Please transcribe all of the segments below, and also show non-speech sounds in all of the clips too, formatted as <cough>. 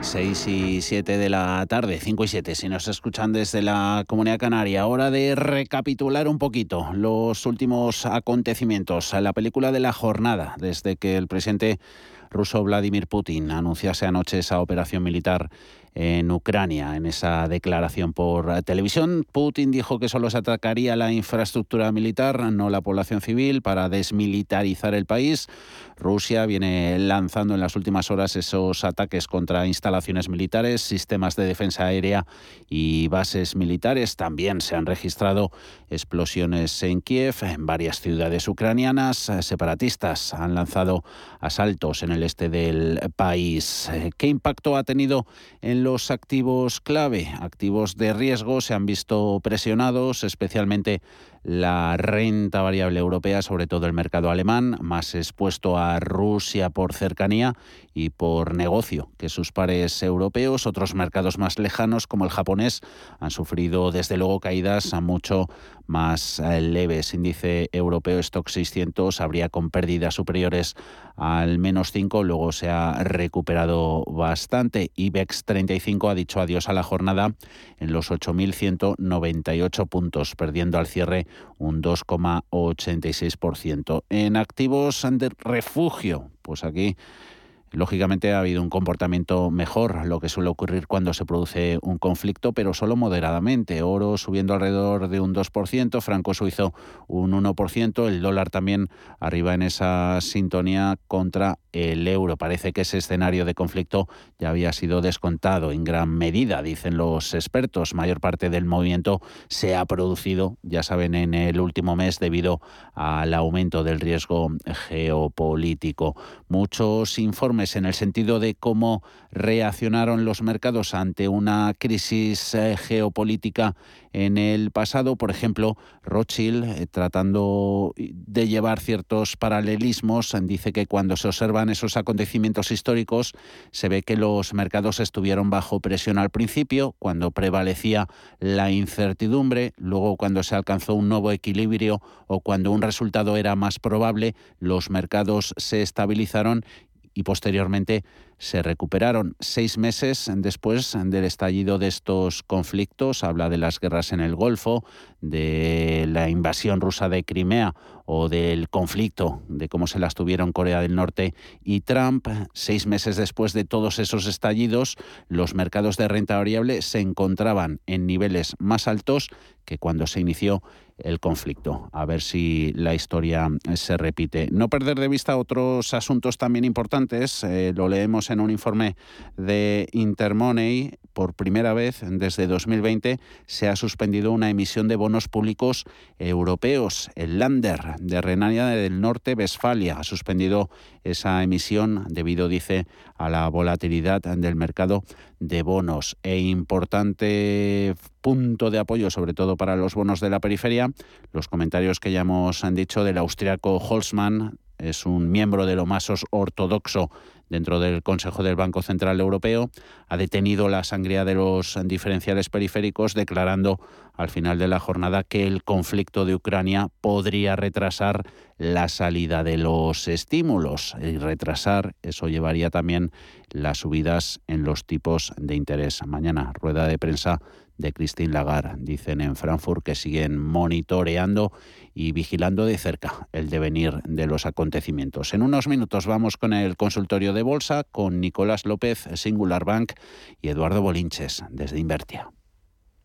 6 y 7 de la tarde, 5 y 7, si nos escuchan desde la Comunidad Canaria. Hora de recapitular un poquito los últimos acontecimientos. La película de la jornada, desde que el presidente ruso Vladimir Putin anunciase anoche esa operación militar en Ucrania. En esa declaración por televisión, Putin dijo que solo se atacaría la infraestructura militar, no la población civil, para desmilitarizar el país. Rusia viene lanzando en las últimas horas esos ataques contra instalaciones militares, sistemas de defensa aérea y bases militares. También se han registrado explosiones en Kiev, en varias ciudades ucranianas. Separatistas han lanzado asaltos en el este del país. ¿Qué impacto ha tenido en los activos clave? Activos de riesgo se han visto presionados, especialmente la renta variable europea, sobre todo el mercado alemán, más expuesto a Rusia por cercanía y por negocio que sus pares europeos. Otros mercados más lejanos, como el japonés, han sufrido desde luego caídas mucho más eh, leves. Índice europeo Stock 600 habría con pérdidas superiores al menos 5, luego se ha recuperado bastante. IBEX 35 ha dicho adiós a la jornada en los 8.198 puntos, perdiendo al cierre un 2,86%. En activos de refugio, pues aquí Lógicamente ha habido un comportamiento mejor, lo que suele ocurrir cuando se produce un conflicto, pero solo moderadamente. Oro subiendo alrededor de un 2%, franco suizo un 1%, el dólar también arriba en esa sintonía contra el euro. Parece que ese escenario de conflicto ya había sido descontado en gran medida, dicen los expertos. Mayor parte del movimiento se ha producido, ya saben, en el último mes debido al aumento del riesgo geopolítico. Muchos informes en el sentido de cómo reaccionaron los mercados ante una crisis eh, geopolítica en el pasado. Por ejemplo, Rothschild, eh, tratando de llevar ciertos paralelismos, dice que cuando se observan esos acontecimientos históricos, se ve que los mercados estuvieron bajo presión al principio, cuando prevalecía la incertidumbre, luego cuando se alcanzó un nuevo equilibrio o cuando un resultado era más probable, los mercados se estabilizaron y posteriormente se recuperaron seis meses después del estallido de estos conflictos. Habla de las guerras en el Golfo, de la invasión rusa de Crimea o del conflicto, de cómo se las tuvieron Corea del Norte y Trump. Seis meses después de todos esos estallidos, los mercados de renta variable se encontraban en niveles más altos que cuando se inició el conflicto. A ver si la historia se repite. No perder de vista otros asuntos también importantes. Eh, lo leemos en un informe de Intermoney. Por primera vez desde 2020 se ha suspendido una emisión de bonos públicos europeos. El Lander de Renania del Norte-Westfalia ha suspendido esa emisión debido, dice, a la volatilidad del mercado de bonos. E importante punto de apoyo, sobre todo para los bonos de la periferia, los comentarios que ya hemos dicho del austriaco Holzmann, es un miembro de lo más ortodoxo dentro del Consejo del Banco Central Europeo, ha detenido la sangría de los diferenciales periféricos, declarando al final de la jornada que el conflicto de Ucrania podría retrasar la salida de los estímulos. Y retrasar, eso llevaría también las subidas en los tipos de interés. Mañana, rueda de prensa de Christine Lagarde. Dicen en Frankfurt que siguen monitoreando y vigilando de cerca el devenir de los acontecimientos. En unos minutos vamos con el consultorio de bolsa con Nicolás López, Singular Bank, y Eduardo Bolinches, desde Invertia.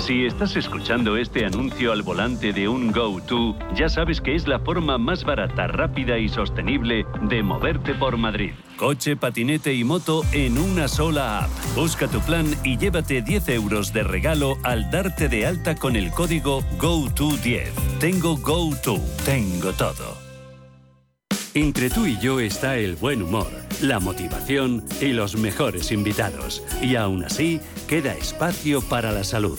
Si estás escuchando este anuncio al volante de un GoTo, ya sabes que es la forma más barata, rápida y sostenible de moverte por Madrid. Coche, patinete y moto en una sola app. Busca tu plan y llévate 10 euros de regalo al darte de alta con el código GoTo10. Tengo GoTo, tengo todo. Entre tú y yo está el buen humor, la motivación y los mejores invitados. Y aún así, queda espacio para la salud.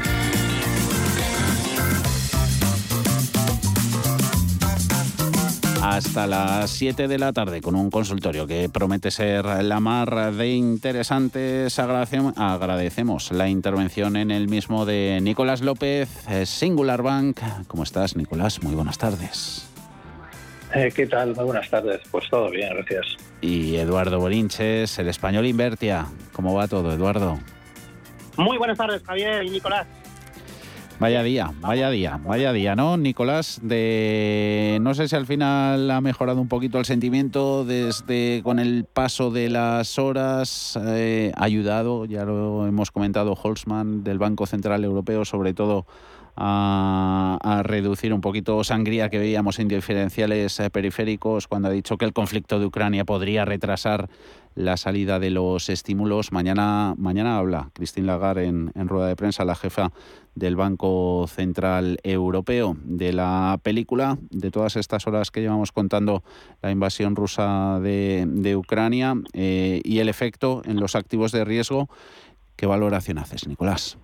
Hasta las 7 de la tarde con un consultorio que promete ser la mar de interesantes. Agradecemos la intervención en el mismo de Nicolás López, eh, Singular Bank. ¿Cómo estás, Nicolás? Muy buenas tardes. Eh, ¿Qué tal? Muy buenas tardes. Pues todo bien, gracias. Y Eduardo Bolinches, el español Invertia. ¿Cómo va todo, Eduardo? Muy buenas tardes, Javier y Nicolás. Vaya día, vaya día, vaya día, ¿no, Nicolás? De no sé si al final ha mejorado un poquito el sentimiento desde con el paso de las horas, eh, ha ayudado, ya lo hemos comentado, Holzman del Banco Central Europeo, sobre todo a, a, reducir un poquito sangría que veíamos en diferenciales eh, periféricos cuando ha dicho que el conflicto de Ucrania podría retrasar la salida de los estímulos. Mañana, mañana habla Christine Lagarde en, en rueda de prensa, la jefa del Banco Central Europeo, de la película, de todas estas horas que llevamos contando la invasión rusa de, Ucrania eh, y el efecto en los activos de riesgo. ¿Qué valoración haces, Nicolás?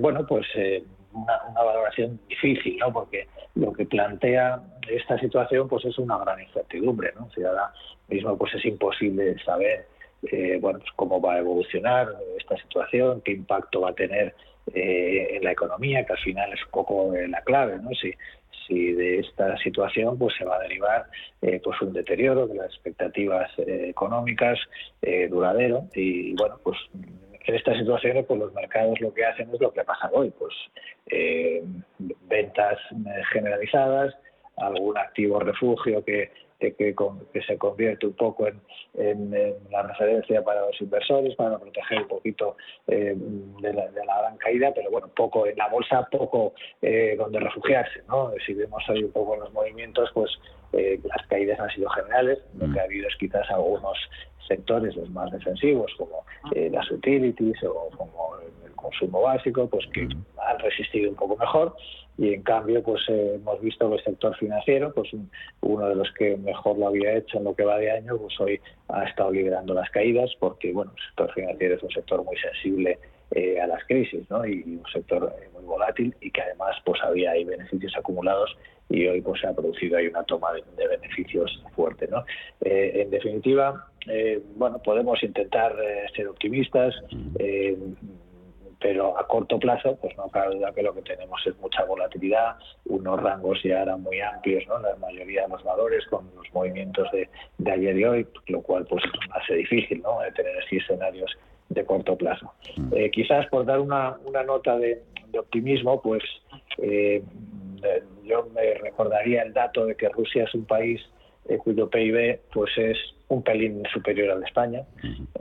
Bueno, pues eh, una, valoración difícil, ¿no? Porque lo que plantea esta situación pues es una gran incertidumbre, ¿no? Si ahora mismo pues es imposible saber eh, bueno, pues cómo va a evolucionar esta situación, qué impacto va a tener eh, en la economía, que al final es un poco la clave, ¿no? Si, si de esta situación pues se va a derivar eh, pues un deterioro de las expectativas económicas duradero y bueno pues en estas situaciones pues los mercados lo que hacen es lo que ha pasado hoy pues ventas generalizadas algún activo refugio que que, se convierte un poco en, la referencia para los inversores, para proteger un poquito eh, de, la, gran caída, pero bueno, poco en la bolsa, poco eh, donde refugiarse. ¿no? Si vemos ahí un poco los movimientos, pues eh, las caídas han sido generales, lo que ha habido es quizás algunos sectores los más defensivos, como las utilities o como el consumo básico, pues que han resistido un poco mejor y en cambio pues eh, hemos visto que el sector financiero pues uno de los que mejor lo había hecho en lo que va de año pues hoy ha estado liderando las caídas porque bueno el sector financiero es un sector muy sensible eh, a las crisis ¿no? y un sector eh, muy volátil y que además pues había ahí beneficios acumulados y hoy pues se ha producido ahí una toma de, beneficios fuerte ¿no? en definitiva bueno podemos intentar ser optimistas pero a corto plazo, pues no cabe duda que lo que tenemos es mucha volatilidad, unos rangos ya eran muy amplios, ¿no? La mayoría de los valores con los movimientos de, ayer y hoy, lo cual pues hace difícil, ¿no? tener así escenarios de corto plazo. Mm. Eh, quizás por dar una, una nota de, optimismo, pues eh, yo me recordaría el dato de que Rusia es un país eh, cuyo PIB pues es un pelín superior al de España,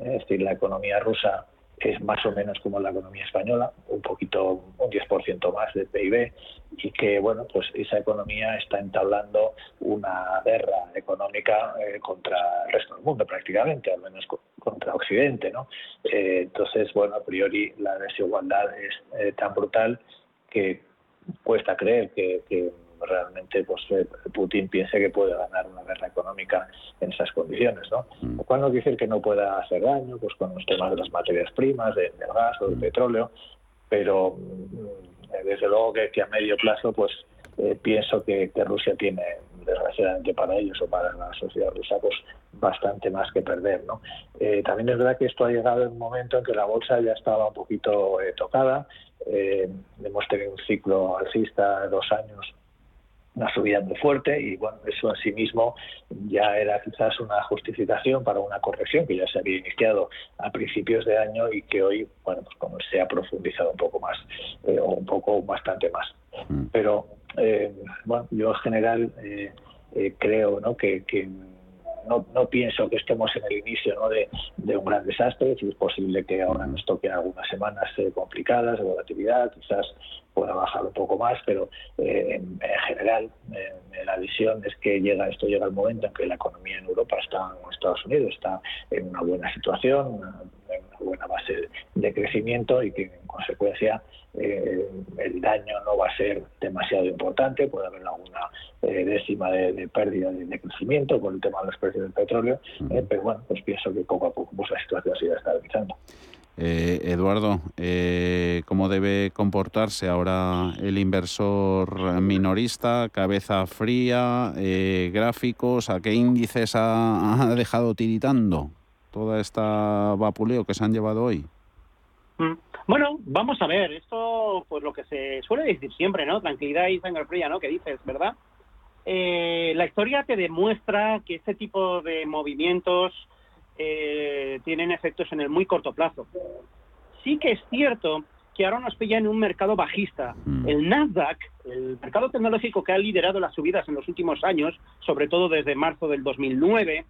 es decir, la economía rusa que es más o menos como la economía española, un poquito, un 10% más de PIB, y que, bueno, pues esa economía está entablando una guerra económica eh, contra el resto del mundo prácticamente, al menos contra Occidente, ¿no? Eh, entonces, bueno, a priori la desigualdad es eh, tan brutal que cuesta creer que, que realmente pues eh, Putin piense que puede ganar una guerra económica en esas condiciones, ¿no? Mm. Lo cual no quiere decir que no pueda hacer daño, pues con los temas de las materias primas, del gas o del mm. petróleo, pero mm, desde luego que, a medio plazo, pues eh, pienso que, Rusia tiene, desgraciadamente para ellos o para la sociedad rusa, pues bastante más que perder, ¿no? Eh, también es verdad que esto ha llegado en un momento en que la bolsa ya estaba un poquito tocada, hemos tenido un ciclo alcista de dos años una subida muy fuerte y bueno, eso en sí mismo ya era quizás una justificación para una corrección que ya se había iniciado a principios de año y que hoy, bueno, pues como se ha profundizado un poco más eh, o un poco bastante más. Mm. Pero eh, bueno, yo en general eh, creo ¿no? que, que no, no, pienso que estemos en el inicio ¿no? de, un gran desastre, es posible que ahora nos toquen algunas semanas complicadas de volatilidad, quizás pueda bajar un poco más, pero eh, en, general la visión es que llega esto llega el momento en que la economía en Europa está en Estados Unidos está en una buena situación, una buena base de crecimiento y que en consecuencia eh, el daño no va a ser demasiado importante, puede haber alguna eh, décima de, pérdida de, crecimiento con el tema de los precios del petróleo, pero bueno, pues pienso que poco a poco pues, la situación se irá estabilizando. Eh, Eduardo, eh, ¿cómo debe comportarse ahora el inversor minorista? Cabeza fría, eh, gráficos, ¿a qué índices ha, dejado tiritando toda esta vapuleo que se han llevado hoy? Mm. Bueno, vamos a ver, esto pues lo que se suele decir siempre, ¿no? Tranquilidad y sangre fría, ¿no? Que dices, ¿verdad? la historia te demuestra que este tipo de movimientos eh, tienen efectos en el muy corto plazo. Sí que es cierto que ahora nos pilla en un mercado bajista. Mm. El Nasdaq, el mercado tecnológico que ha liderado las subidas en los últimos años, sobre todo desde marzo del 2009,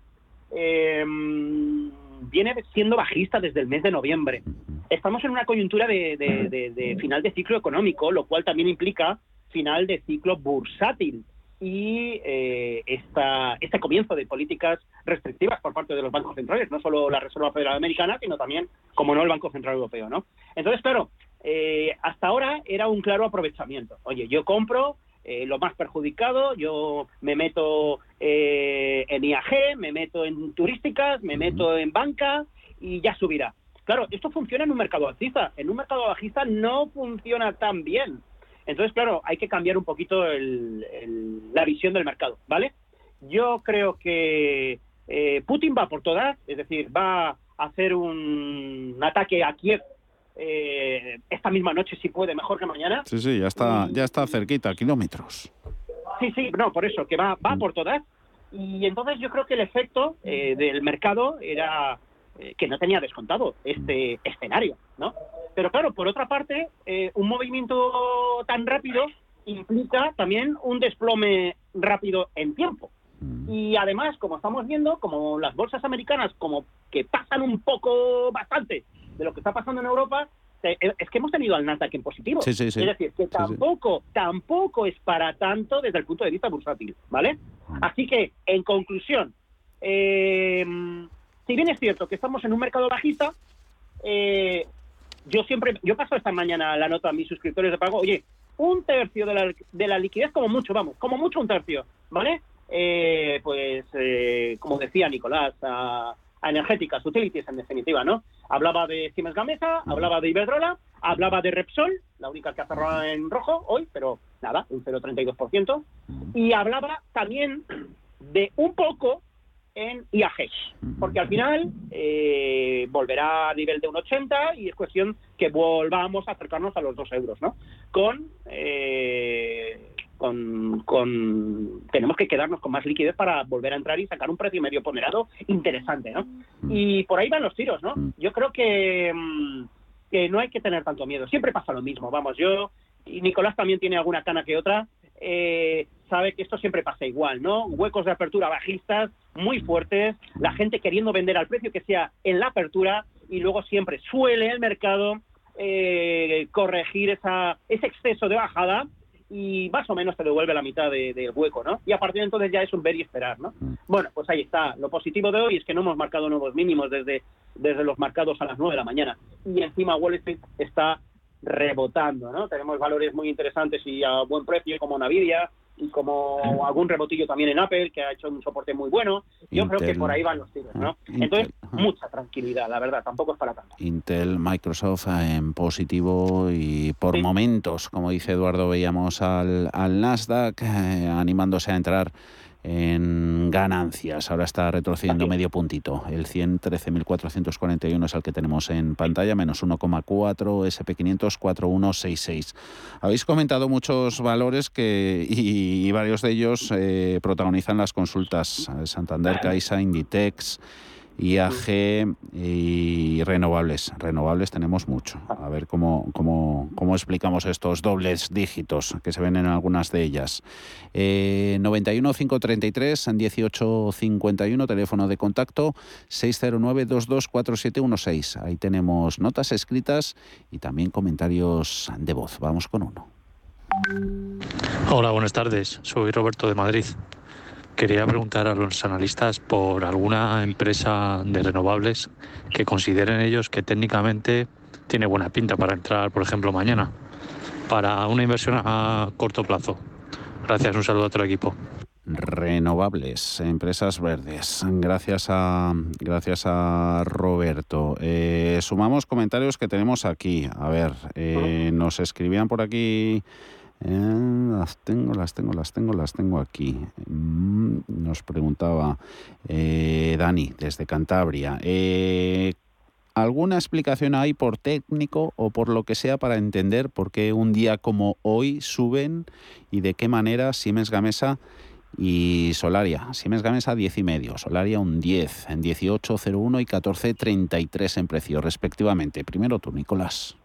eh, viene siendo bajista desde el mes de noviembre. Estamos en una coyuntura de final de ciclo económico, lo cual también implica final de ciclo bursátil y eh, esta, este comienzo de políticas restrictivas por parte de los bancos centrales, no solo la Reserva Federal Americana, sino también, como no, el Banco Central Europeo, ¿no? Entonces, claro, eh, hasta ahora era un claro aprovechamiento. Oye, yo compro eh, lo más perjudicado, yo me meto en IAG, me meto en turísticas, me meto en banca y ya subirá. Claro, esto funciona en un mercado bajista. En un mercado bajista no funciona tan bien Entonces, claro, hay que cambiar un poquito la visión del mercado, ¿vale? Yo creo que eh, Putin va por todas, es decir, va a hacer un ataque a Kiev eh, esta misma noche si puede, mejor que mañana. Sí, sí, ya está, ya está cerquita, kilómetros. Sí, sí, no, por eso, que va, va mm. por todas. Y entonces yo creo que el efecto eh, del mercado era que no tenía descontado este escenario, ¿no? Pero claro, por otra parte, un movimiento tan rápido implica también un desplome rápido en tiempo. Mm. Y además, como estamos viendo, como las bolsas americanas como que pasan un poco bastante de lo que está pasando en Europa, eh, es que hemos tenido al Nasdaq en positivo. Es decir, que tampoco, tampoco es para tanto desde el punto de vista bursátil, ¿vale? Así que, en conclusión, eh, si bien es cierto que estamos en un mercado bajista, eh, yo siempre, yo paso esta mañana la nota a mis suscriptores de pago, oye, un tercio de la, de la liquidez como mucho, vamos, como mucho un tercio, ¿vale? Eh, pues, como decía Nicolás, a, energéticas, utilities en definitiva, ¿no? Hablaba de Siemens Gamesa, hablaba de Iberdrola, hablaba de Repsol, la única que ha cerrado en rojo hoy, pero nada, un 0,32%, y hablaba también de un poco en IAG, porque al final eh, volverá a nivel de 1,80 y es cuestión que volvamos a acercarnos a los 2 euros, ¿no? Con con, tenemos que quedarnos con más liquidez para volver a entrar y sacar un precio medio ponderado interesante, ¿no? Mm. Y por ahí van los tiros, ¿no? Mm. Yo creo que, mm, que no hay que tener tanto miedo. Siempre pasa lo mismo, vamos, yo y Nicolás también tiene alguna cana que otra, eh, sabe que esto siempre pasa igual, ¿no? Huecos de apertura bajistas muy fuertes, la gente queriendo vender al precio que sea en la apertura y luego siempre suele el mercado eh, corregir esa, ese exceso de bajada y más o menos te devuelve la mitad del hueco, ¿no? Y a partir de entonces ya es un ver y esperar, ¿no? Mm. Bueno, pues ahí está. Lo positivo de hoy es que no hemos marcado nuevos mínimos desde, desde los marcados a las 9 de la mañana. Y encima Wall Street está rebotando, ¿no? Tenemos valores muy interesantes y a buen precio como Nvidia, y como algún rebotillo también en Apple, que ha hecho un soporte muy bueno. Yo creo que por ahí van los tiros, ¿no? Ah, Entonces, mucha tranquilidad, la verdad, tampoco es para tanto. Intel, Microsoft en positivo y por momentos, como dice Eduardo, veíamos al, al Nasdaq eh, animándose a entrar en ganancias. Ahora está retrocediendo medio puntito. El 113.441 es el que tenemos en pantalla, menos 1,4, SP500 4166. Habéis comentado muchos valores que y, varios de ellos eh, protagonizan las consultas. Santander, Caixa, Inditex. IAG y renovables. Renovables tenemos mucho. A ver cómo, cómo, cómo explicamos estos dobles dígitos que se ven en algunas de ellas. Eh, 91 533 18 51, teléfono de contacto 609 224716. Ahí tenemos notas escritas y también comentarios de voz. Vamos con uno. Hola, buenas tardes. Soy Roberto de Madrid. Quería preguntar a los analistas por alguna empresa de renovables que consideren ellos que técnicamente tiene buena pinta para entrar, por ejemplo, mañana, para una inversión a corto plazo. Gracias, un saludo a todo el equipo. Renovables, empresas verdes. Gracias a, gracias a Roberto. Eh, sumamos comentarios que tenemos aquí. A ver, eh, nos escribían por aquí eh, las tengo, las tengo, las tengo, las tengo aquí. Mm, nos preguntaba eh, Dani desde Cantabria. Eh, ¿Alguna explicación hay por técnico o por lo que sea para entender por qué un día como hoy suben y de qué manera Siemens Gamesa y Solaria? Siemens Gamesa 10 y medio, Solaria un 10, en 18.01 y 14.33 en precio respectivamente. Primero tú, Nicolás.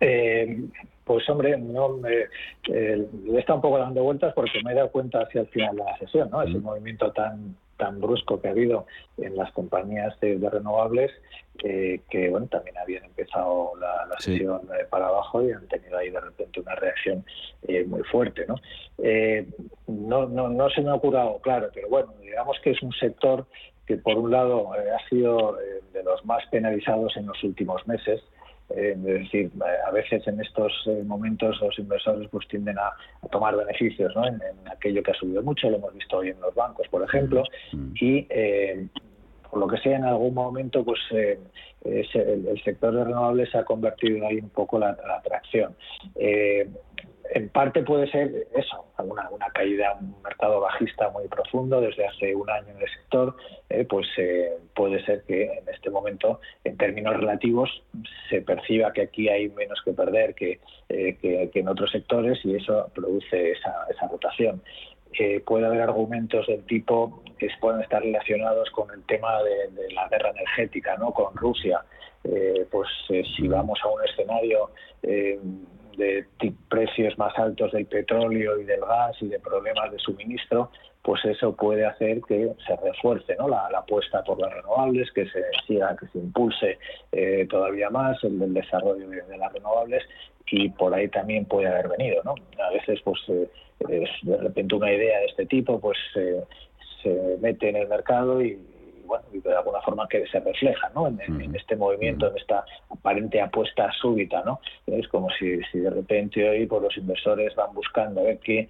Eh, pues hombre, no me, eh, le está un poco dando vueltas porque me he dado cuenta hacia el final de la sesión, ¿no? Ese movimiento tan tan brusco que ha habido en las compañías de, renovables que bueno también habían empezado la, sesión eh, para abajo y han tenido ahí de repente una reacción eh, muy fuerte ¿no? no, no no se me ha ocurrido claro pero bueno digamos que es un sector que por un lado ha sido de los más penalizados en los últimos meses eh, es decir, a veces en estos eh, momentos los inversores pues tienden a, tomar beneficios ¿no? en, aquello que ha subido mucho, lo hemos visto hoy en los bancos, por ejemplo, mm. y eh, por lo que sea, en algún momento, pues el, sector de renovables se ha convertido ahí un poco la, la atracción en parte puede ser eso, alguna una caída, un mercado bajista muy profundo desde hace un año en el sector, eh, pues eh, puede ser que en este momento, en términos relativos, se perciba que aquí hay menos que perder que, eh, en otros sectores y eso produce esa, esa rotación. puede haber argumentos del tipo que pueden estar relacionados con el tema de, de la guerra energética, ¿no? Con Rusia. pues si vamos a un escenario de precios más altos del petróleo y del gas y de problemas de suministro, pues eso puede hacer que se refuerce ¿no? la, apuesta por las renovables, que se siga, que se impulse eh, todavía más el, desarrollo de, las renovables y por ahí también puede haber venido. ¿no? A veces, pues eh, de repente una idea de este tipo, pues se mete en el mercado y bueno, de alguna forma que se refleja ¿no? en, este movimiento, en esta aparente apuesta súbita. ¿no? Es como si, si de repente hoy pues, los inversores van buscando a ver qué,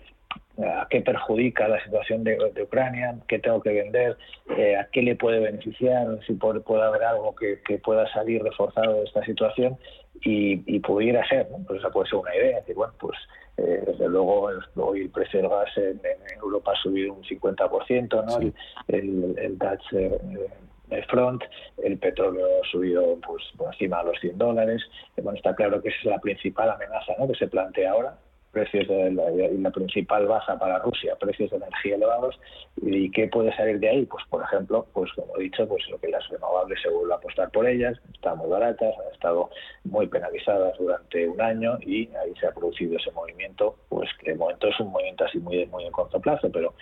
a qué perjudica la situación de, Ucrania, qué tengo que vender, eh, a qué le puede beneficiar, si puede, puede haber algo que, pueda salir reforzado de esta situación y, pudiera ser, ¿no? pues esa puede ser una idea, decir, bueno, pues eh, desde luego hoy el precio del gas en, Europa ha subido un 50%, ¿no? el, el, Dutch eh, Front, el petróleo ha subido pues por encima de los 100 dólares. Bueno, está claro que esa es la principal amenaza ¿no? que se plantea ahora precios de la, principal baza para Rusia, precios de energía elevados. ¿Y qué puede salir de ahí? Pues, por ejemplo, pues como he dicho, pues lo que las renovables se vuelve a apostar por ellas, están muy baratas, han estado muy penalizadas durante un año y ahí se ha producido ese movimiento, pues que de momento es un movimiento así muy, muy en corto plazo, pero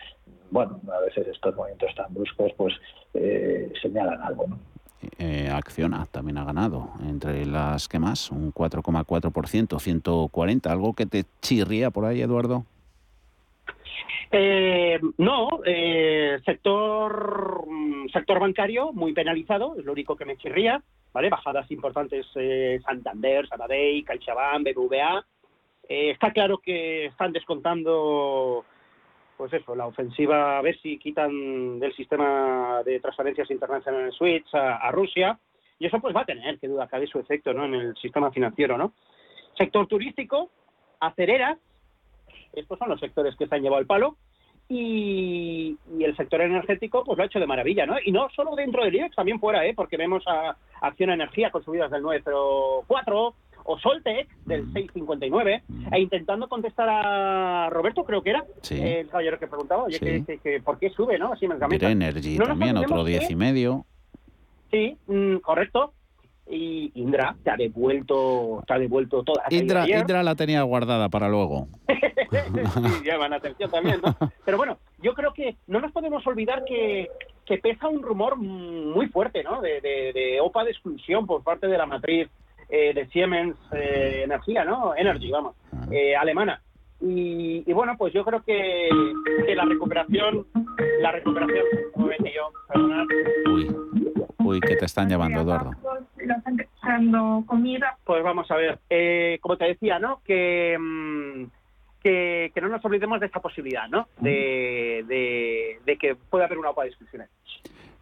bueno, a veces estos movimientos tan bruscos pues eh, señalan algo, ¿no? Eh, Acciona también ha ganado, entre las que más, un 4,4%, 140, algo que te chirría por ahí, Eduardo. Eh, no, eh, sector mm, sector bancario muy penalizado, es lo único que me chirría, ¿vale? Bajadas importantes eh, Santander, Sabadell, CaixaBank, BBVA. Eh, está claro que están descontando pues eso, la ofensiva, a ver si quitan del sistema de transferencias internacionales SWIFT a, a, Rusia, y eso pues va a tener, que duda cabe, su efecto ¿no? en el sistema financiero. ¿no? Sector turístico, acereras, estos son los sectores que se han llevado el palo, y, el sector energético pues lo ha hecho de maravilla, ¿no? Y no solo dentro del IEX, también fuera, ¿eh? Porque vemos a Acción Energía con subidas del 904, o Soltec del 659 mm. e intentando contestar a Roberto, creo que era, el caballero que preguntaba, oye, que, ¿por qué sube, no? Así me Energy también, otro 10 y medio. Sí, mm, correcto. Y Indra te ha devuelto, te ha devuelto toda. Indra, Indra la tenía guardada para luego. <laughs> sí, llaman atención también, ¿no? Pero bueno, yo creo que no nos podemos olvidar que, que pesa un rumor muy fuerte, ¿no? De, de, de OPA de exclusión por parte de la matriz eh, de Siemens eh, Energía, ¿no? Energy, vamos, eh, alemana. Y, bueno, pues yo creo que, la recuperación, la recuperación, Uy, uy, que te están llamando, Eduardo. comida. Pues vamos a ver, como te decía, ¿no? Que, mm, que, no nos olvidemos de esta posibilidad, ¿no? De, de, que pueda haber una OPA de discusiones.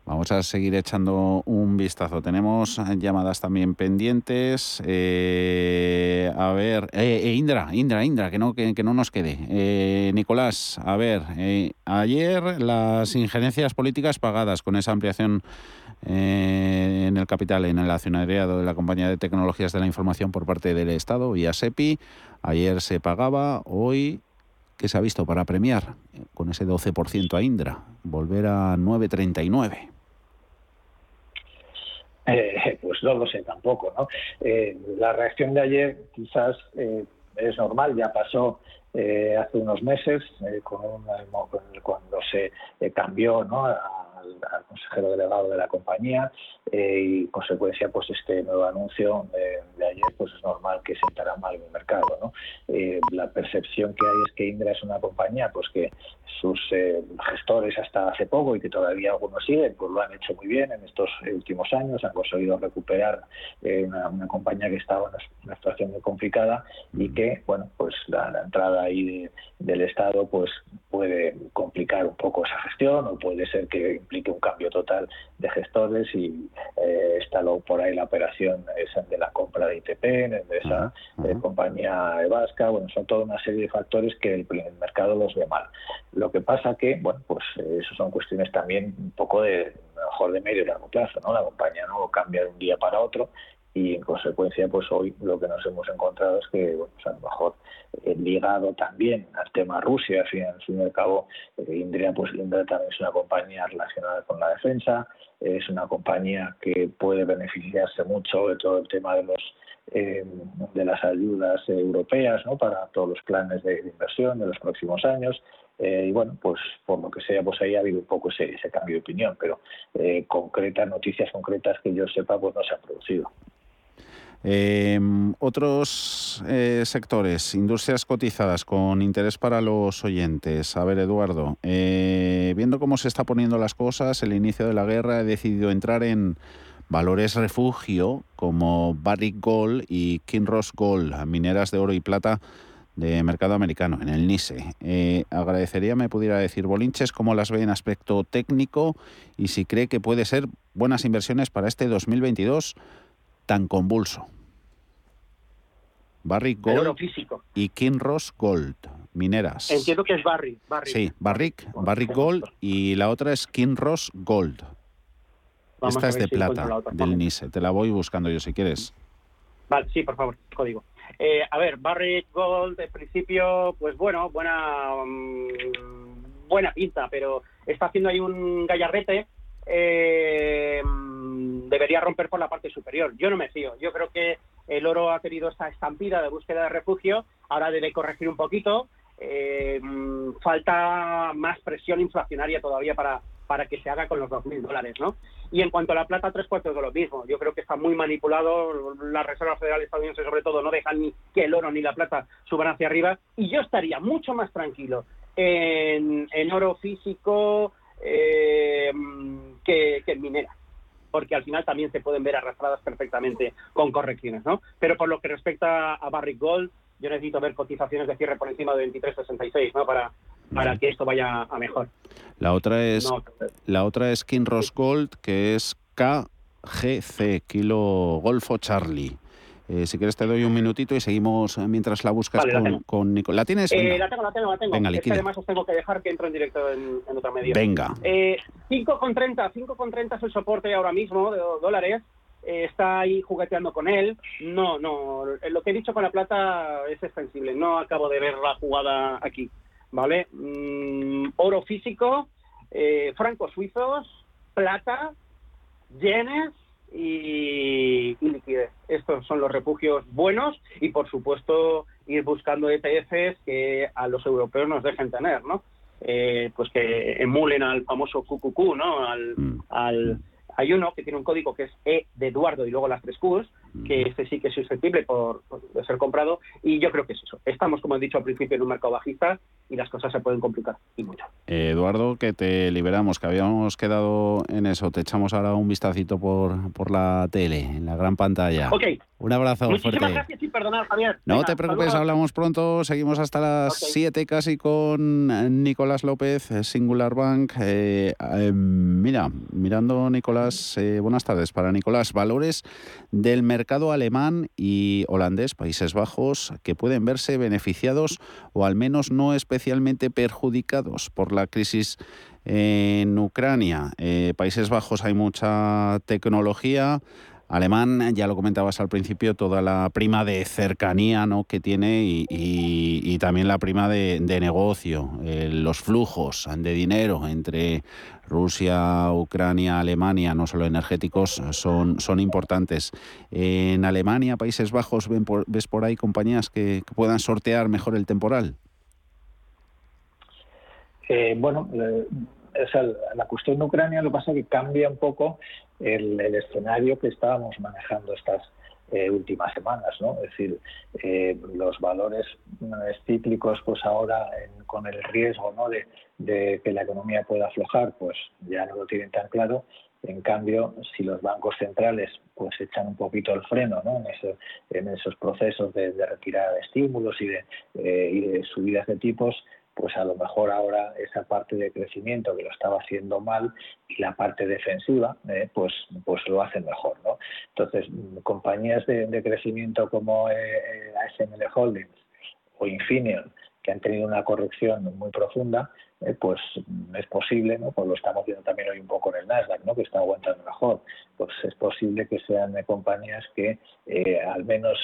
Vamos a seguir echando un vistazo. Tenemos llamadas también pendientes. Eh, a ver, eh, eh, Indra, Indra, Indra, que no, que, no nos quede. Nicolás, a ver, ayer las injerencias políticas pagadas con esa ampliación en el capital, en el accionariado de la Compañía de Tecnologías de la Información por parte del Estado, vía SEPI. Ayer se pagaba, hoy ¿qué se ha visto para premiar con ese 12% a Indra, volver a 9,39. Eh, <laughs> pues no lo sé tampoco, ¿no? Eh, la reacción de ayer quizás eh, es normal, ya pasó eh, hace unos meses con, cuando se cambió ¿no? Al, consejero delegado de la compañía y consecuencia pues este nuevo anuncio de ayer pues es normal que sentará mal el mercado, ¿no? la percepción que hay es que Indra es una compañía pues que sus eh, gestores hasta hace poco y que todavía algunos siguen, pues lo han hecho muy bien en estos últimos años, han conseguido recuperar eh, una, compañía que estaba en una situación muy complicada y que, bueno, pues la, entrada ahí del Estado, pues puede complicar un poco esa gestión o puede ser que implique un cambio total de gestores y eh, está lo, por ahí la operación esa de la compra de ITP, de esa eh, compañía vasca, bueno, son toda una serie de factores que el, mercado los ve mal. Lo que pasa que, bueno, pues eh, eso son cuestiones también un poco de mejor de medio y largo plazo, ¿no? La compañía no cambia de un día para otro y en consecuencia pues hoy lo que nos hemos encontrado es que bueno, pues a lo mejor eh, ligado también al tema Rusia, al fin, y al cabo eh, pues Indra también es una compañía relacionada con la defensa, es una compañía que puede beneficiarse mucho de todo el tema de los eh, de las ayudas europeas ¿no? para todos los planes de, inversión de los próximos años y bueno pues por lo que sea pues ahí ha habido un poco ese, ese cambio de opinión pero concretas noticias concretas que yo sepa pues no se han producido Em, otros eh, sectores, industrias cotizadas con interés para los oyentes. A ver, Eduardo, eh, viendo cómo se está poniendo las cosas, el inicio de la guerra, he decidido entrar en valores refugio como Barrick Gold y Kinross Gold, mineras de oro y plata de mercado americano, en el NISE. Eh, agradecería me pudiera decir Bolinches cómo las ve en aspecto técnico y si cree que puede ser buenas inversiones para este 2022 tan convulso. Barrick Gold y Kinross Gold, mineras. Entiendo que es Barrick. Sí, Barrick, Barrick Gold y la otra es Kinross Gold. Esta es de plata, del NISE. Te la voy buscando yo si quieres. Vale, sí, por favor, código. Eh, a ver, Barrick Gold, en principio, pues bueno, buena, mm, buena pinta, pero está haciendo ahí un gallarrete eh, debería romper por la parte superior. Yo no me fío. Yo creo que el oro ha tenido esta estampida de búsqueda de refugio, ahora debe corregir un poquito. Eh, falta más presión inflacionaria todavía para, para que se haga con los 2.000 dólares, ¿no? Y en cuanto a la plata, tres cuartos de lo mismo. Yo creo que está muy manipulado. La Reserva Federal estadounidense, sobre todo, no dejan ni que el oro ni la plata suban hacia arriba. Y yo estaría mucho más tranquilo en, en oro físico, eh, que, en minera porque al final también se pueden ver arrastradas perfectamente con correcciones, ¿no? Pero por lo que respecta a Barrick Gold, yo necesito ver cotizaciones de cierre por encima de 23.66, ¿no? Para, para que esto vaya a mejor. La otra es la otra es Kinross Gold, que es KGC, Kilo Golfo Charlie. Eh, si quieres te doy un minutito y seguimos eh, mientras la buscas con, Nicolás. ¿La tienes? Eh, la tengo, la tengo, la tengo. Venga, es además os tengo que dejar que entro en directo en, otra media. Venga. Eh, 5,30, 5,30 es el soporte ahora mismo de dólares. está ahí jugueteando con él. No, no, lo que he dicho con la plata es extensible. No acabo de ver la jugada aquí. ¿Vale? Mm, oro físico, francos suizos, plata, yenes y, liquidez. Estos son los refugios buenos y, por supuesto, ir buscando ETFs que a los europeos nos dejen tener, ¿no? Eh, pues que emulen al famoso QQQ, ¿no? Al, mm. al, hay uno que tiene un código que es E de Eduardo y luego las tres Qs, que este sí que es susceptible por, de ser comprado y yo creo que es eso. Estamos, como he dicho al principio, en un mercado bajista y las cosas se pueden complicar y mucho. Eduardo, que te liberamos, que habíamos quedado en eso. Te echamos ahora un vistacito por, por la tele, en la gran pantalla. Ok. Un abrazo Muchísimas gracias y perdonad, Javier. No te preocupes, hablamos pronto. Seguimos hasta las 7 casi con Nicolás López, Singular Bank. Eh, mira, mirando Nicolás, eh, buenas tardes para Nicolás. Valores del mercado alemán y holandés, Países Bajos, que pueden verse beneficiados o al menos no especialmente perjudicados por la crisis en Ucrania. Eh, Países Bajos hay mucha tecnología alemán, ya lo comentabas al principio, toda la prima de cercanía ¿no? que tiene y, también la prima de, negocio, eh, los flujos de dinero entre Rusia, Ucrania, Alemania, no solo energéticos, son, son importantes. En Alemania, Países Bajos, ¿ves por ahí compañías que, puedan sortear mejor el temporal? Eh, bueno, la cuestión de Ucrania lo que pasa es que cambia un poco el, escenario que estábamos manejando estas eh, últimas semanas, ¿no? Es decir, eh, los valores cíclicos, pues ahora con el riesgo, ¿no? De, que la economía pueda aflojar, pues ya no lo tienen tan claro. En cambio, si los bancos centrales pues echan un poquito el freno ¿no? en, esos procesos de, retirada de estímulos de, eh, y de subidas de tipos, pues a lo mejor ahora esa parte de crecimiento que lo estaba haciendo mal y la parte defensiva, eh, pues, pues lo hacen mejor. ¿no? Entonces, mm, compañías de, crecimiento como eh, eh ASML Holdings o Infineon, que han tenido una corrección muy profunda, eh, pues es posible, ¿no? pues lo estamos viendo también hoy un poco en el Nasdaq, ¿no? que está aguantando mejor, pues es posible que sean compañías que eh, al menos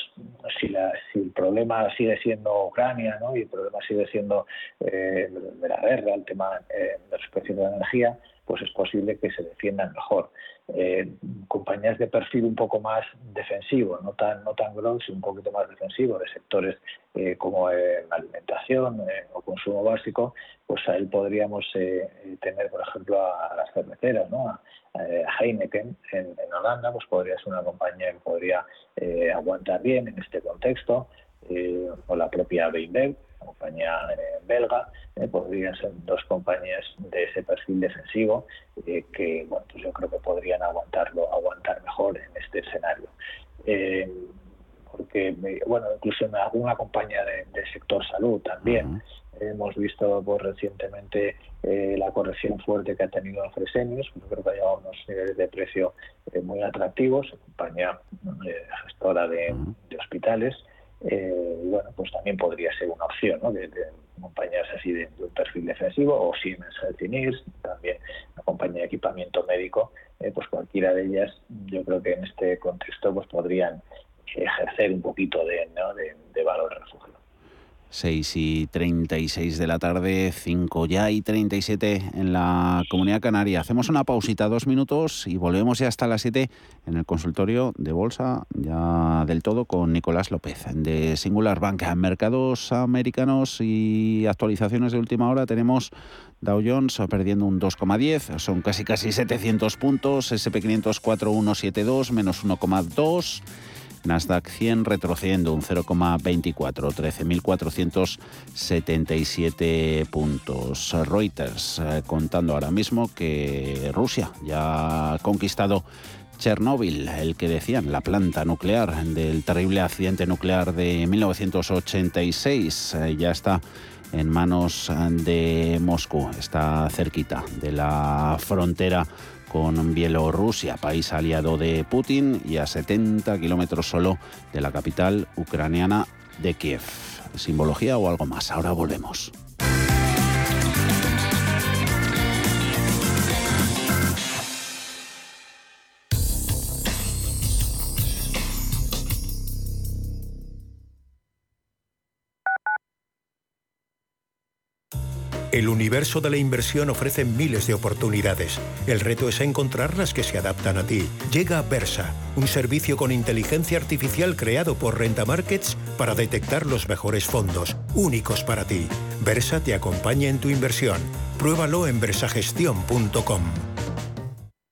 si, la, si el problema sigue siendo Ucrania ¿no? y el problema sigue siendo eh, de la guerra, el tema de los precios de la energía, pues es posible que se defiendan mejor. Eh, compañías de perfil un poco más defensivo, no tan no tan growth, sino un poquito más defensivo, de sectores eh, como eh, alimentación o consumo básico, pues ahí podríamos tener, por ejemplo, a, las cerveceras, ¿no? a, Heineken en, Holanda, pues podría ser una compañía que podría aguantar bien en este contexto, o la propia Compañía eh, belga, eh, podrían ser dos compañías de ese perfil defensivo eh, que bueno, pues yo creo que podrían aguantarlo, aguantar mejor en este escenario. porque bueno, incluso en alguna compañía del sector salud también. Hemos visto pues, recientemente la corrección fuerte que ha tenido Fresenius, yo creo que ha llegado a unos niveles de precio muy atractivos, compañía gestora de hospitales, eh, bueno, pues también podría ser una opción, ¿no? De, compañías así de, un perfil defensivo o Siemens Healthineers, también una compañía de equipamiento médico, eh, pues cualquiera de ellas, yo creo que en este contexto pues podrían ejercer un poquito de, de, de valor refugio. 6 y 36 de la tarde, 5 ya y 37 en la Comunidad Canaria. Hacemos una pausita, dos minutos y volvemos ya hasta las 7 en el consultorio de bolsa, ya del todo con Nicolás López de Singular Bank. En mercados americanos y actualizaciones de última hora tenemos Dow Jones perdiendo un 2,10, son casi casi 700 puntos, SP500 4172 menos 1,2. Nasdaq 100 retrocediendo un 0,24, 13.477 puntos. Reuters eh, contando ahora mismo que Rusia ya ha conquistado Chernóbil, el que decían, la planta nuclear del terrible accidente nuclear de 1986, eh, ya está en manos de Moscú, está cerquita de la frontera con Bielorrusia, país aliado de Putin, y a 70 kilómetros solo de la capital ucraniana de Kiev. ¿Simbología o algo más? Ahora volvemos. El universo de la inversión ofrece miles de oportunidades. El reto es encontrar las que se adaptan a ti. Llega Versa, un servicio con inteligencia artificial creado por Renta Markets para detectar los mejores fondos, únicos para ti. Versa te acompaña en tu inversión. Pruébalo en versagestión.com.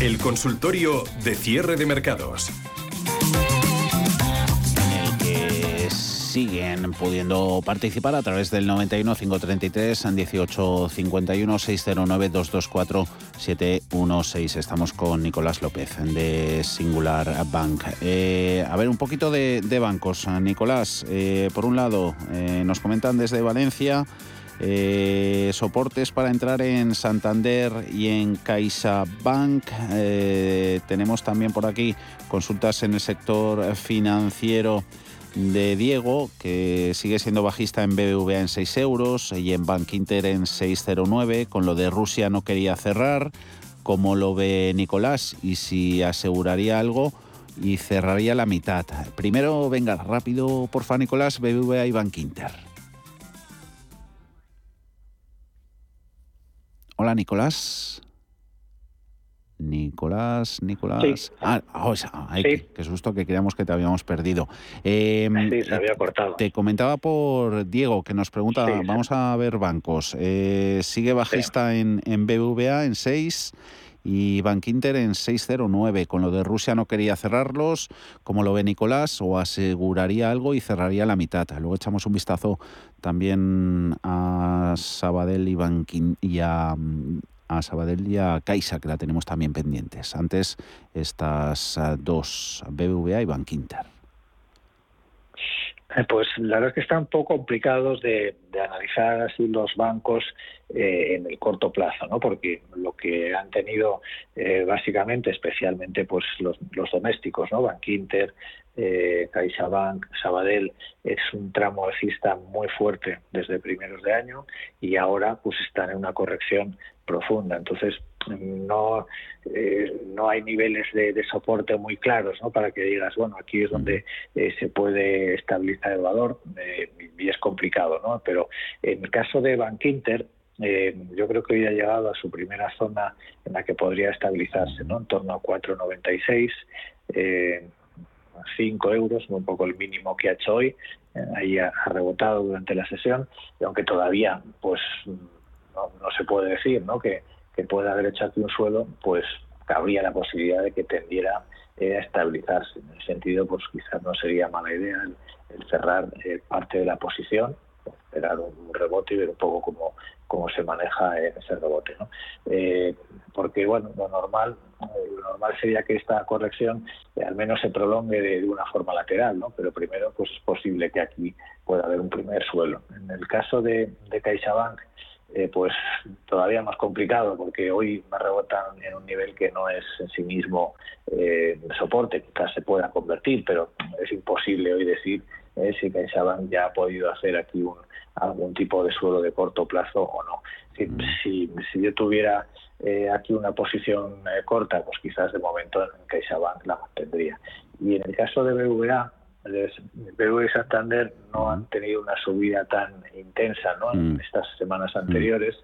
El consultorio de cierre de mercados. siguen pudiendo participar a través del 91 533 18 51 609 224 716. Estamos con Nicolás López de Singular Bank. Eh, a ver, un poquito de, bancos. Nicolás, eh, por un lado, eh, nos comentan desde Valencia. Soportes para entrar en Santander y en CaixaBank. tenemos también por aquí consultas en el sector financiero de Diego, que sigue siendo bajista en BBVA en 6 euros y en Bank Inter en 6,09. Con lo de Rusia no quería cerrar. ¿Cómo lo ve Nicolás? Y si aseguraría algo y cerraría la mitad. Primero, venga, rápido, porfa, Nicolás, BBVA y Bank Inter. Hola, Nicolás. Nicolás, Nicolás. Ah, oh, qué, susto que creíamos que te habíamos perdido. Em, sí, se había cortado. Te comentaba por Diego que nos pregunta, vamos a ver bancos. Eh, sigue bajista en, en BVA en 6 y Bank Inter en 609. Con lo de Rusia no quería cerrarlos, como lo ve Nicolás, o aseguraría algo y cerraría la mitad. Luego echamos un vistazo también a Sabadell y, Bankin, y a a Sabadell y a Caixa, que la tenemos también pendientes. Antes estas dos, BBVA y Bankinter. Eh, pues la verdad es que están un poco complicados de, analizar así los bancos eh, en el corto plazo, ¿no? Porque lo que han tenido básicamente, especialmente pues los, domésticos, ¿no? Bankinter, eh, CaixaBank, Sabadell, es un tramo alcista muy fuerte desde primeros de año y ahora pues están en una corrección profunda. Entonces, no, eh, no hay niveles de, soporte muy claros ¿no? para que digas, bueno, aquí es donde eh, se puede estabilizar el valor eh, y es complicado, ¿no? Pero en el caso de Bank Inter, yo creo que hoy ha llegado a su primera zona en la que podría estabilizarse, ¿no? En torno a 4,96. 5 euros, un poco el mínimo que ha hecho hoy, ahí ha, rebotado durante la sesión, y aunque todavía pues no, se puede decir ¿no? que, que pueda haber hecho aquí un suelo, pues cabría la posibilidad de que tendiera eh, a estabilizarse. En el sentido, pues quizás no sería mala idea el, cerrar eh, parte de la posición, esperar un, rebote y ver un poco cómo, cómo se maneja ese rebote. ¿no? Eh, porque, bueno, lo normal, lo normal sería que esta corrección al menos se prolongue de, una forma lateral, ¿no? pero primero pues es posible que aquí pueda haber un primer suelo. En el caso de, de CaixaBank, eh, pues todavía más complicado porque hoy me rebotan en un nivel que no es en sí mismo eh, soporte, quizás se pueda convertir, pero es imposible hoy decir eh, si CaixaBank ya ha podido hacer aquí un, algún tipo de suelo de corto plazo o no. Si, mm. si, si yo tuviera eh, aquí una posición corta, pues quizás de momento en CaixaBank la mantendría. Y en el caso de BVA, Perú y Santander no han tenido una subida tan intensa ¿no? en mm. estas semanas mm. anteriores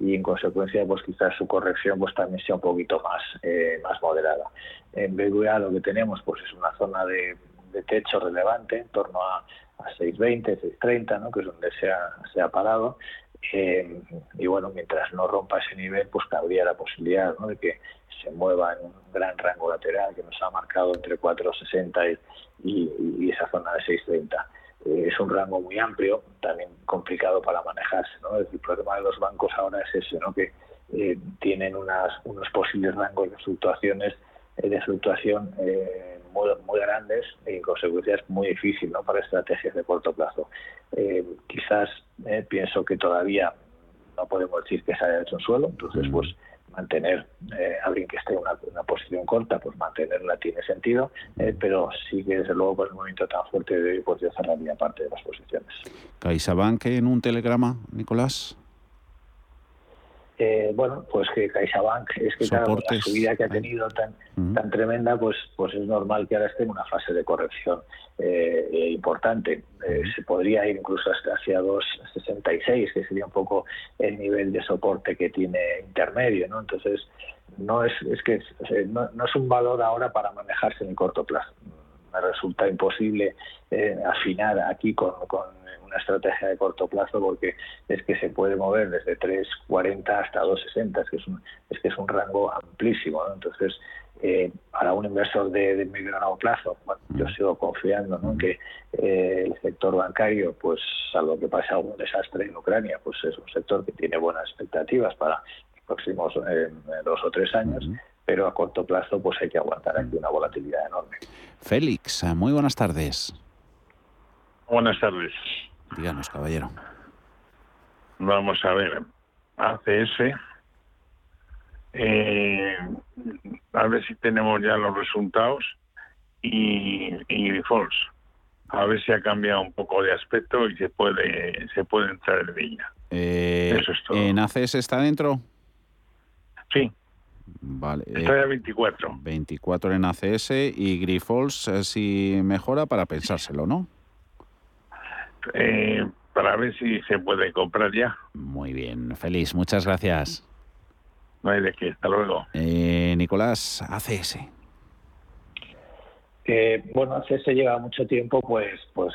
y en consecuencia pues quizás su corrección pues también sea un poquito más eh, más moderada. En BBVA lo que tenemos pues es una zona de, techo relevante en torno a, a 620, 630, ¿no? que es donde se ha, se ha parado. Eh, y bueno, mientras no rompa ese nivel, pues cabría la posibilidad ¿no? de que se mueva en un gran rango lateral que nos ha marcado entre 460 y y, esa zona de 630. Eh, es un rango muy amplio, también complicado para manejarse. ¿no? El problema de los bancos ahora es ese, ¿no? que eh, tienen unas, unos posibles rangos de fluctuaciones eh, de fluctuación muy, muy, grandes y en consecuencia es muy difícil ¿no? para estrategias de corto plazo. quizás pienso que todavía no podemos decir que se haya hecho un suelo, entonces pues mantener eh, alguien que esté en una, posición corta, pues mantenerla tiene sentido, eh, pero sí que desde luego por el movimiento tan fuerte de hoy pues ya cerraría parte de las posiciones. CaixaBank en un telegrama, Nicolás. Eh, bueno, pues que CaixaBank es que la subida que ha tenido tan, tan tremenda, pues, pues es normal que ahora esté en una fase de corrección eh, importante. Eh, se podría ir incluso hasta hacia 2,66, que sería un poco el nivel de soporte que tiene intermedio, ¿no? Entonces, no es, es que no, no es un valor ahora para manejarse en el corto plazo. Me resulta imposible afinar aquí con, con una estrategia de corto plazo porque es que se puede mover desde 3.40 hasta 2.60, es que es un, es que es un rango amplísimo. Entonces, eh, para un inversor de, de medio largo plazo, yo mm. sigo confiando en que eh, el sector bancario, pues salvo que pase algún desastre en Ucrania, pues es un sector que tiene buenas expectativas para los próximos eh, dos o tres años, pero a corto plazo pues hay que aguantar aquí una volatilidad enorme. Félix, muy buenas tardes. Buenas tardes. Díganos, caballero. Vamos a ver, ACS eh, a ver si tenemos ya los resultados y, y A ver si ha cambiado un poco de aspecto y se puede se puede entrar en ella. Eh, Eso es todo. ¿En ACS está dentro? Sí. Vale. Está 24. Eh, 24 en ACS y Grifols eh, si mejora para pensárselo, ¿no? Para ver si se puede comprar ya. Muy bien, feliz. Muchas gracias. No hay de qué, hasta luego. Eh, Nicolás, ACS. Eh, bueno, ACS lleva mucho tiempo pues pues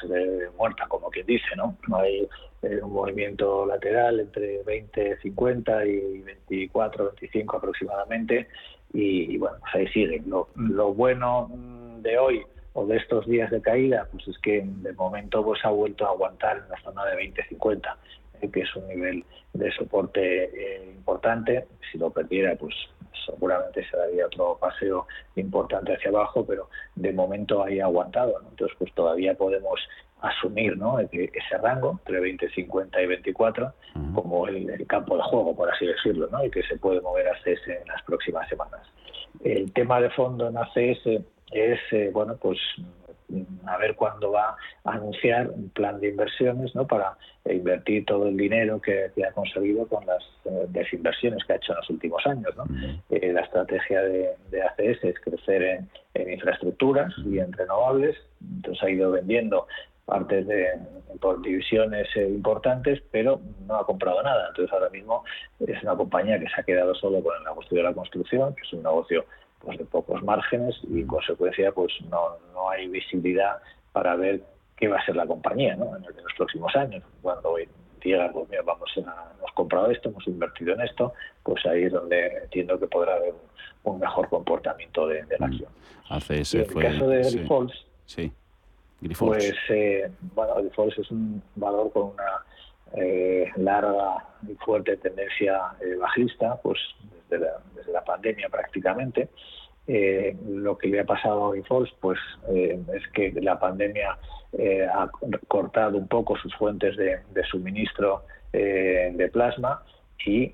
muerta, como quien dice, ¿no? No hay eh, un movimiento lateral entre 20, 50 y 24, 25 aproximadamente y, bueno, pues ahí sigue. Lo, lo bueno de hoy o de estos días de caída, pues es que de momento pues ha vuelto a aguantar en la zona de 20-50 que es un nivel de soporte eh, importante. Si lo perdiera, pues seguramente se daría otro paseo importante hacia abajo, pero de momento ahí ha aguantado. Entonces, pues todavía podemos asumir ¿no? ese rango entre 20, 50 y 24 como el, campo de juego, por así decirlo, ¿no? y que se puede mover a CS en las próximas semanas. El tema de fondo en ACS es, eh, bueno, pues a ver cuándo va a anunciar un plan de inversiones ¿no? para invertir todo el dinero que, ha conseguido con las eh, desinversiones que ha hecho en los últimos años. ¿no? Eh, la estrategia de, ACS es crecer en, infraestructuras y en renovables, entonces ha ido vendiendo partes de por divisiones eh, importantes, pero no ha comprado nada. Entonces ahora mismo es una compañía que se ha quedado solo con el negocio de la construcción, que es un negocio pues de pocos márgenes y en consecuencia pues no, no hay visibilidad para ver qué va a ser la compañía ¿no? en, los próximos años. Cuando diga, pues mira, vamos a, hemos comprado esto, hemos invertido en esto, pues ahí es donde entiendo que podrá haber un, mejor comportamiento de, la mm. acción. En el caso de Grifols, sí. pues eh, bueno, Grifols es un valor con una eh, larga y fuerte tendencia eh, bajista, pues desde la, pandemia prácticamente. Eh, lo que le ha pasado a Grifols pues es que la pandemia ha cortado un poco sus fuentes de, suministro de plasma y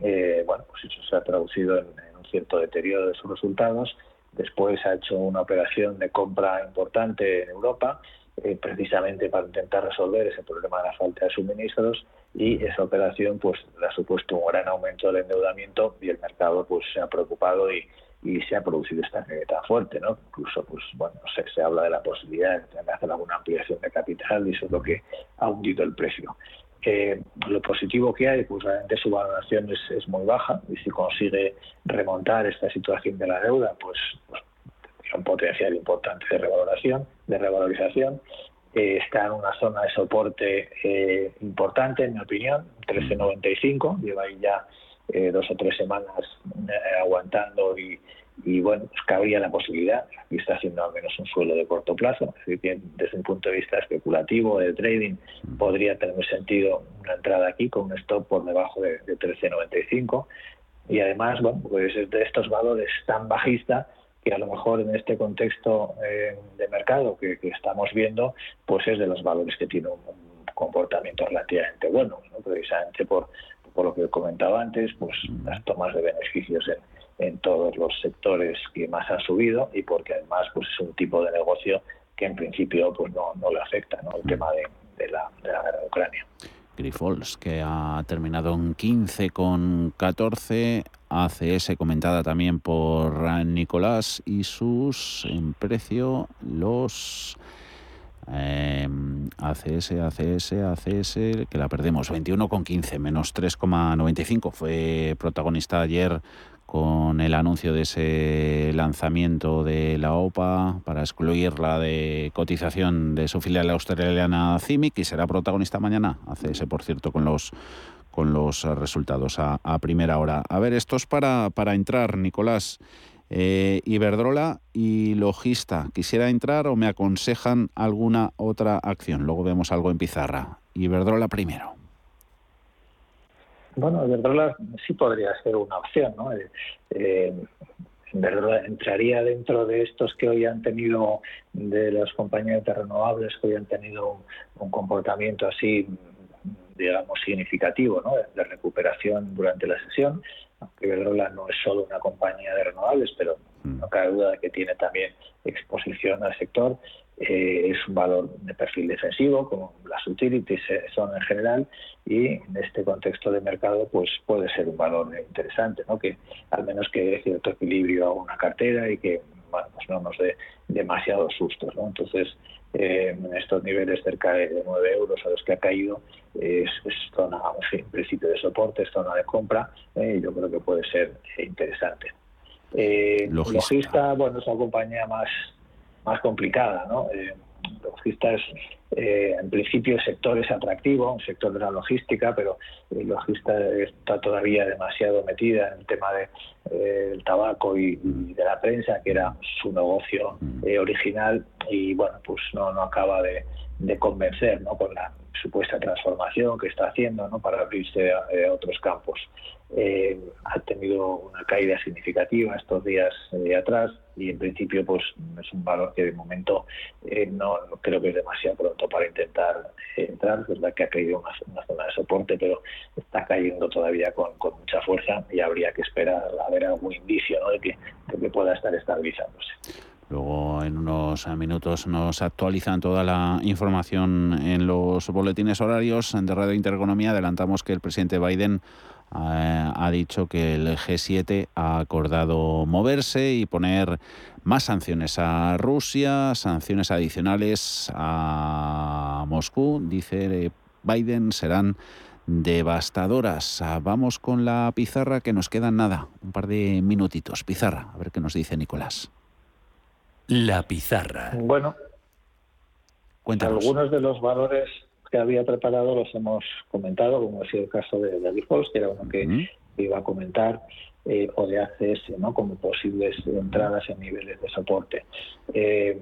bueno pues eso se ha traducido en, un cierto deterioro de sus resultados después ha hecho una operación de compra importante en Europa precisamente para intentar resolver ese problema de la falta de suministros y esa operación pues ha supuesto un gran aumento del endeudamiento y el mercado pues se ha preocupado y, y se ha producido esta tan fuerte, ¿no? Incluso, pues, bueno, se, se habla de la posibilidad de hacer alguna ampliación de capital y eso es lo que ha hundido el precio. Eh, lo positivo que hay, pues realmente su valoración es, es, muy baja y si consigue remontar esta situación de la deuda, pues, pues un potencial importante de revaloración, de revalorización. Eh, está en una zona de soporte eh, importante, en mi opinión, 13.95, lleva ahí ya eh, dos o tres semanas aguantando y, y bueno, pues cabría la posibilidad, y está haciendo al menos un suelo de corto plazo, desde un punto de vista especulativo, de trading, podría tener sentido una entrada aquí con un stop por debajo de, de 13.95 y además, bueno, pues de estos valores tan bajistas, que a lo mejor en este contexto eh, de mercado que, estamos viendo, pues es de los valores que tiene un, comportamiento relativamente bueno, precisamente por, por lo que comentaba antes, pues las tomas de beneficios en, en todos los sectores que más han subido y porque además pues es un tipo de negocio que en principio pues no, no le afecta ¿no? el tema de, de, la, de la guerra de Ucrania. Que ha terminado en 15,14. ACS comentada también por Nicolás y sus en precio los ACS, ACS, ACS, que la perdemos 21,15 menos 3,95. Fue protagonista ayer con el anuncio de ese lanzamiento de la OPA para excluirla de cotización de su filial australiana CIMIC y será protagonista mañana. Hace ese, por cierto, con los con los resultados a, primera hora. A ver, esto es para, para entrar, Nicolás. Eh, Iberdrola y Logista. ¿Quisiera entrar o me aconsejan alguna otra acción? Luego vemos algo en pizarra. Iberdrola primero. Bueno, Iberdrola sí podría ser una opción, ¿no? Eh, eh entraría dentro de estos que hoy han tenido, de las compañías de renovables que hoy han tenido un, comportamiento así, digamos, significativo, ¿no? De recuperación durante la sesión. Aunque Iberdrola no es solo una compañía de renovables, pero mm. no cabe duda de que tiene también exposición al sector eh, es un valor de perfil defensivo, como las utilities son en general, y en este contexto de mercado pues puede ser un valor interesante, ¿no? que al menos que dé cierto equilibrio a una cartera y que bueno, pues no nos dé demasiados sustos. ¿no? Entonces, eh, en estos niveles cerca de 9 euros a los que ha caído, es, zona, en principio de soporte, es zona de compra, eh, y yo creo que puede ser interesante. Eh, Logista, bueno, es una compañía más más complicada, ¿no? Eh, logistas, eh, en principio el sector es atractivo, un sector de la logística, pero el logista está todavía demasiado metida en el tema del de, eh, tabaco y, de la prensa, que era su negocio eh, original, y bueno, pues no, no acaba de, de convencer ¿no? con la supuesta transformación que está haciendo ¿no? para abrirse a, a otros campos. Eh, ha tenido una caída significativa estos días atrás y en principio pues es un valor que de momento eh, no, creo que es demasiado pronto para intentar eh, entrar, es verdad que ha caído una, una, zona de soporte pero está cayendo todavía con, mucha fuerza y habría que esperar a ver algún indicio de, que, de que pueda estar estabilizándose. Luego en unos minutos nos actualizan toda la información en los boletines horarios de Radio Intereconomía. Adelantamos que el presidente Biden ha dicho que el G7 ha acordado moverse y poner más sanciones a Rusia, sanciones adicionales a Moscú. Dice Biden serán devastadoras. Vamos con la pizarra que nos quedan nada, un par de minutitos. Pizarra, a ver qué nos dice Nicolás. La pizarra. Bueno, Cuéntanos. algunos de los valores que había preparado los hemos comentado, como ha sido el caso de David Fox, que era uno que iba a comentar, eh, o de ACS, ¿no? como posibles entradas en niveles de soporte. Eh,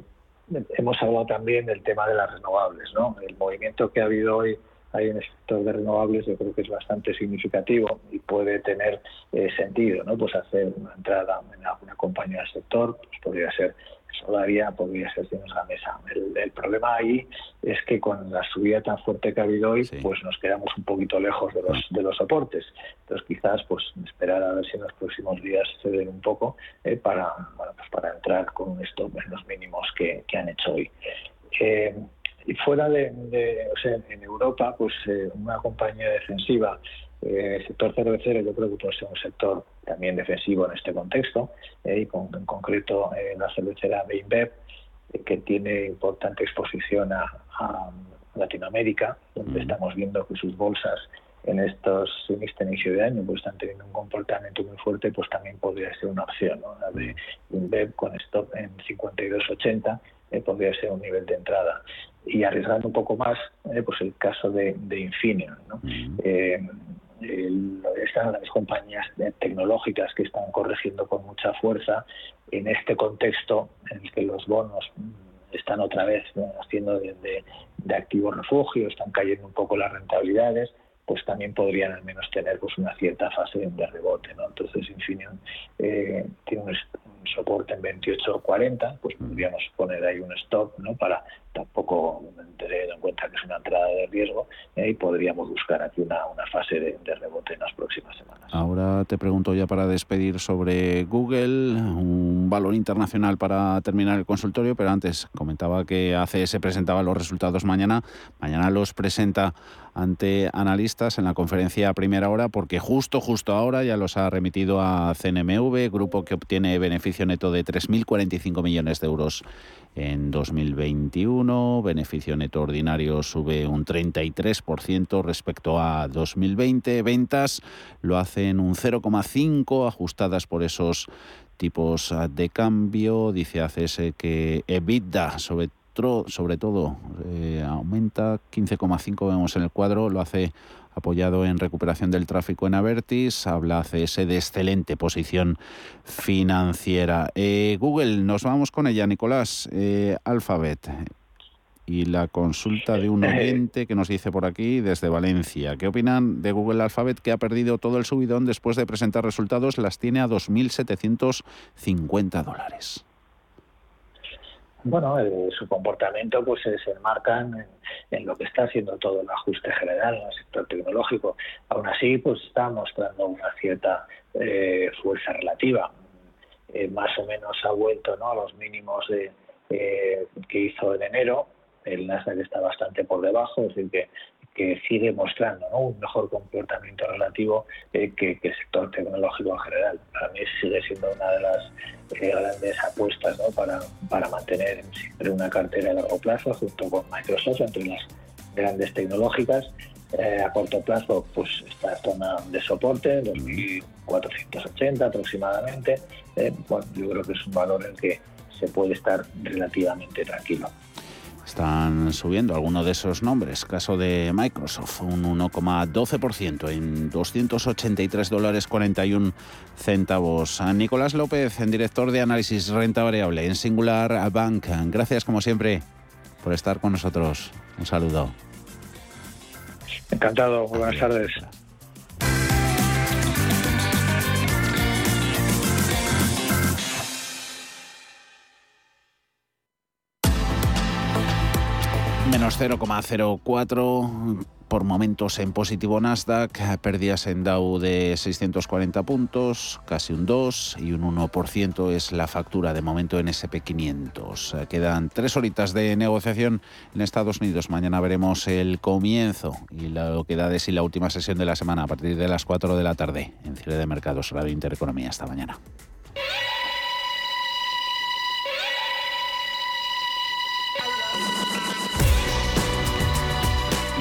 hemos hablado también del tema de las renovables, ¿no? El movimiento que ha habido hoy ahí en el sector de renovables yo creo que es bastante significativo y puede tener eh, sentido, ¿no? Pues hacer una entrada en alguna compañía del sector, pues podría ser Solaria podría ser en la mesa. El, problema ahí es que con la subida tan fuerte que ha habido hoy, pues nos quedamos un poquito lejos de los, de los soportes. Entonces quizás pues esperar a ver si en los próximos días se den un poco eh, para, bueno, pues para entrar con un stop en los mínimos que, que han hecho hoy. Eh, y fuera de, o sea, en Europa, pues eh, una compañía defensiva el sector cervecero yo creo que puede ser un sector también defensivo en este contexto, eh, y con, en concreto eh, la cervecera de InBev, eh, que tiene importante exposición a, Latinoamérica, donde mm. estamos viendo que sus bolsas en estos en este inicio de año pues están teniendo un comportamiento muy fuerte, pues también podría ser una opción. ¿no? La de InBev con stop en 52.80 podría ser un nivel de entrada. Y arriesgando un poco más, pues el caso de, de Infineon. ¿no? Mm están las compañías tecnológicas que están corrigiendo con mucha fuerza en este contexto en el que los bonos están otra vez haciendo de, activo refugio, están cayendo un poco las rentabilidades, pues también podrían al menos tener pues una cierta fase de rebote. ¿no? Entonces Infineon eh, tiene un, soporte en 28.40, pues podríamos poner ahí un stop ¿no? para tampoco tener en cuenta que es una entrada de riesgo ¿eh? y podríamos buscar aquí una, una fase de, rebote en las próximas semanas. Ahora te pregunto ya para despedir sobre Google, un valor internacional para terminar el consultorio, pero antes comentaba que ACS presentaba los resultados mañana, mañana los presenta ante analistas en la conferencia primera hora porque justo, justo ahora ya los ha remitido a CNMV, grupo que obtiene beneficio neto de 3.045 millones de euros en 2021, beneficio neto ordinario sube un 33%, 2% respecto a 2020. Ventas lo hacen un 0,5 ajustadas por esos tipos de cambio. Dice ACS que EBITDA sobre sobre todo eh, aumenta 15,5 vemos en el cuadro, lo hace apoyado en recuperación del tráfico en Avertis, habla CS de excelente posición financiera. Eh, Google, nos vamos con ella, Nicolás. Eh, Alphabet y la consulta de un oyente que nos dice por aquí desde Valencia. ¿Qué opinan de Google Alphabet que ha perdido todo el subidón después de presentar resultados? Las tiene a 2.750 dólares bueno, eh, su comportamiento pues se enmarcan en, lo que está haciendo todo el ajuste general en el sector tecnológico. Aún así, pues está mostrando una cierta eh, fuerza relativa. Eh, más o menos ha vuelto ¿no? a los mínimos de, que hizo en enero. El Nasdaq está bastante por debajo, es decir, que que sigue mostrando un mejor comportamiento relativo eh, que, el sector tecnológico en general. Para mí sigue siendo una de las eh, grandes apuestas para, para mantener siempre una cartera a largo plazo junto con Microsoft entre las grandes tecnológicas. Eh, a corto plazo, pues esta zona de soporte, 2.480 aproximadamente. bueno, yo creo que es un valor en que se puede estar relativamente tranquilo. Están subiendo algunos de esos nombres. Caso de Microsoft, un 1,12% en 283 dólares 41 centavos. Nicolás López, en director de análisis renta variable en Singular Bank. Gracias como siempre por estar con nosotros. Un saludo. Encantado. Buenas tardes. Menos 0,04 por momentos en positivo Nasdaq, pérdidas en Dow de 640 puntos, casi un 2 y un 1% es la factura de momento en SP500. Quedan tres horitas de negociación en Estados Unidos. Mañana veremos el comienzo y lo que da de sí la última sesión de la semana a partir de las 4 de la tarde en cierre de mercados Radio Intereconomía. Hasta mañana.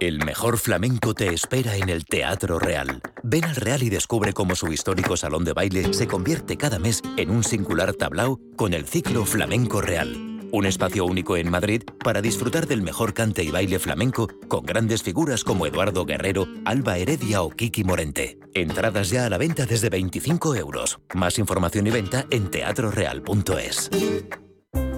El mejor flamenco te espera en el Teatro Real. Ven al Real y descubre cómo su histórico salón de baile se convierte cada mes en un singular tablao con el ciclo Flamenco Real. Un espacio único en Madrid para disfrutar del mejor cante y baile flamenco con grandes figuras como Eduardo Guerrero, Alba Heredia o Kiki Morente. Entradas ya a la venta desde 25 euros. Más información y venta en teatroreal.es.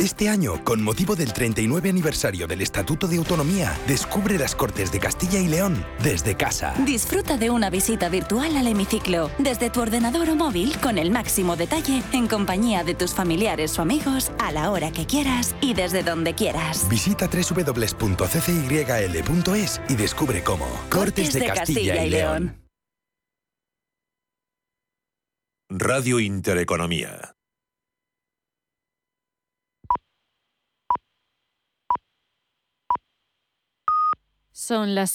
Este año, con motivo del 39 aniversario del Estatuto de Autonomía, descubre las Cortes de Castilla y León desde casa. Disfruta de una visita virtual al hemiciclo, desde tu ordenador o móvil, con el máximo detalle, en compañía de tus familiares o amigos, a la hora que quieras y desde donde quieras. Visita www.ccyl.es y descubre cómo. Cortes, de, Castilla, y León. Radio Intereconomía. Son las